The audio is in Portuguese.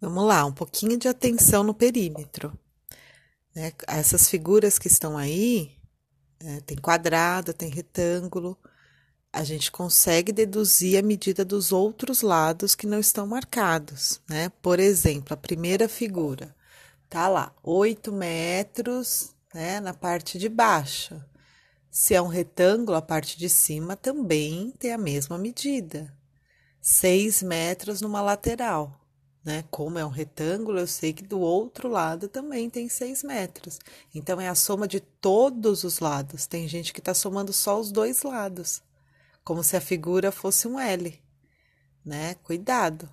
Vamos lá, um pouquinho de atenção no perímetro. Né? Essas figuras que estão aí, é, tem quadrado, tem retângulo, a gente consegue deduzir a medida dos outros lados que não estão marcados, né? Por exemplo, a primeira figura tá lá, 8 metros, né, na parte de baixo. Se é um retângulo, a parte de cima também tem a mesma medida. 6 metros numa lateral né? Como é um retângulo, eu sei que do outro lado também tem 6 metros. Então, é a soma de todos os lados. Tem gente que está somando só os dois lados, como se a figura fosse um L, né? Cuidado.